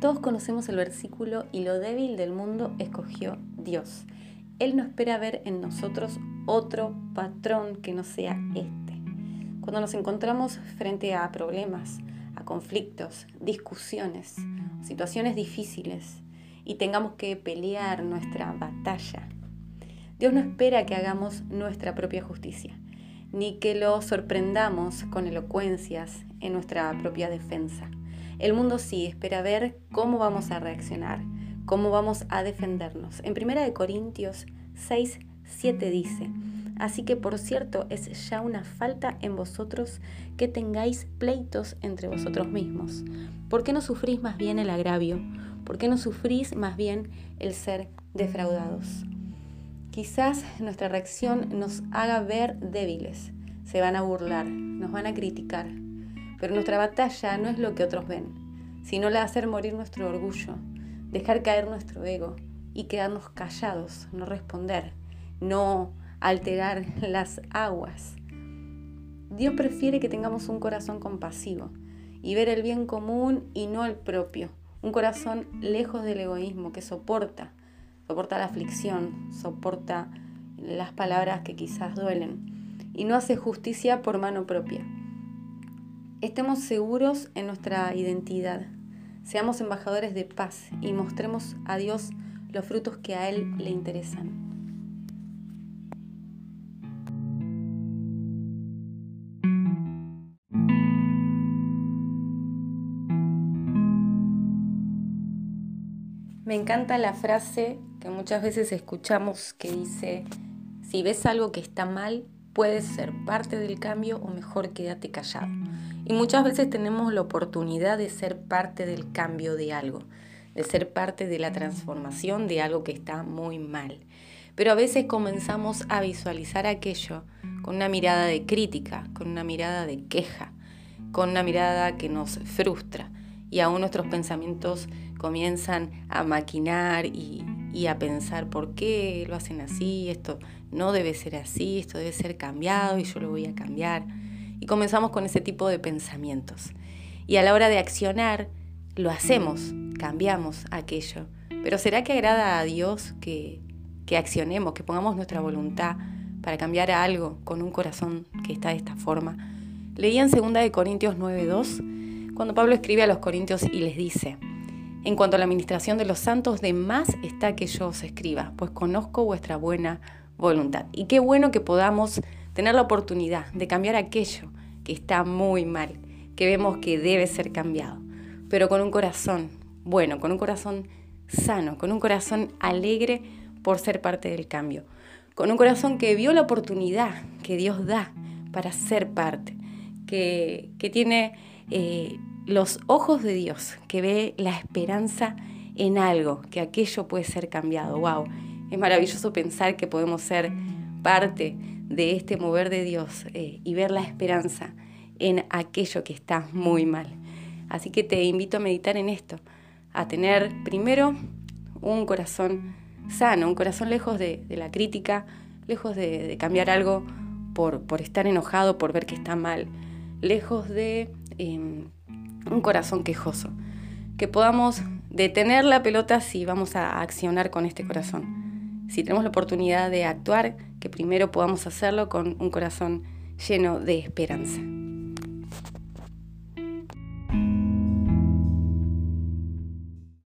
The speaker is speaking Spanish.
Todos conocemos el versículo y lo débil del mundo escogió Dios. Él no espera ver en nosotros otro patrón que no sea este. Cuando nos encontramos frente a problemas, a conflictos, discusiones, situaciones difíciles y tengamos que pelear nuestra batalla, Dios no espera que hagamos nuestra propia justicia, ni que lo sorprendamos con elocuencias en nuestra propia defensa. El mundo sí espera ver cómo vamos a reaccionar, cómo vamos a defendernos. En 1 Corintios 6, 7 dice, Así que por cierto es ya una falta en vosotros que tengáis pleitos entre vosotros mismos. ¿Por qué no sufrís más bien el agravio? ¿Por qué no sufrís más bien el ser defraudados? Quizás nuestra reacción nos haga ver débiles, se van a burlar, nos van a criticar, pero nuestra batalla no es lo que otros ven, sino la de hacer morir nuestro orgullo, dejar caer nuestro ego y quedarnos callados, no responder, no alterar las aguas. Dios prefiere que tengamos un corazón compasivo y ver el bien común y no el propio, un corazón lejos del egoísmo que soporta, soporta la aflicción, soporta las palabras que quizás duelen y no hace justicia por mano propia. Estemos seguros en nuestra identidad, seamos embajadores de paz y mostremos a Dios los frutos que a Él le interesan. Me encanta la frase que muchas veces escuchamos que dice, si ves algo que está mal, puedes ser parte del cambio o mejor quédate callado. Y muchas veces tenemos la oportunidad de ser parte del cambio de algo, de ser parte de la transformación de algo que está muy mal. Pero a veces comenzamos a visualizar aquello con una mirada de crítica, con una mirada de queja, con una mirada que nos frustra. Y aún nuestros pensamientos comienzan a maquinar y, a pensar por qué lo hacen así, esto no debe ser así, esto debe ser cambiado y yo lo voy a cambiar y comenzamos con ese tipo de pensamientos. Y a la hora de accionar, lo hacemos, cambiamos aquello. Pero ¿será que agrada a Dios que, que accionemos, que pongamos nuestra voluntad para cambiar algo con un corazón que está de esta forma? Leía en 2 Corintios 9.2 cuando Pablo escribe a los Corintios y les dice, en cuanto a la administración de los santos, de más está que yo os escriba, pues conozco vuestra buena voluntad. Y qué bueno que podamos tener la oportunidad de cambiar aquello que está muy mal, que vemos que debe ser cambiado, pero con un corazón bueno, con un corazón sano, con un corazón alegre por ser parte del cambio, con un corazón que vio la oportunidad que Dios da para ser parte, que, tiene eh, los ojos de Dios, que ve la esperanza en algo, que aquello puede ser cambiado. ¡Wow! Es maravilloso pensar que podemos ser parte de este mover de Dios eh, y ver la esperanza en aquello que está muy mal. Así que te invito a meditar en esto, a tener primero un corazón sano, un corazón lejos de, la crítica, lejos de, cambiar algo por, por, estar enojado, por ver que está mal, lejos de em, un corazón quejoso. Que podamos detener la pelota si vamos a accionar con este corazón. Si tenemos la oportunidad de actuar, que primero podamos hacerlo con un corazón lleno de esperanza.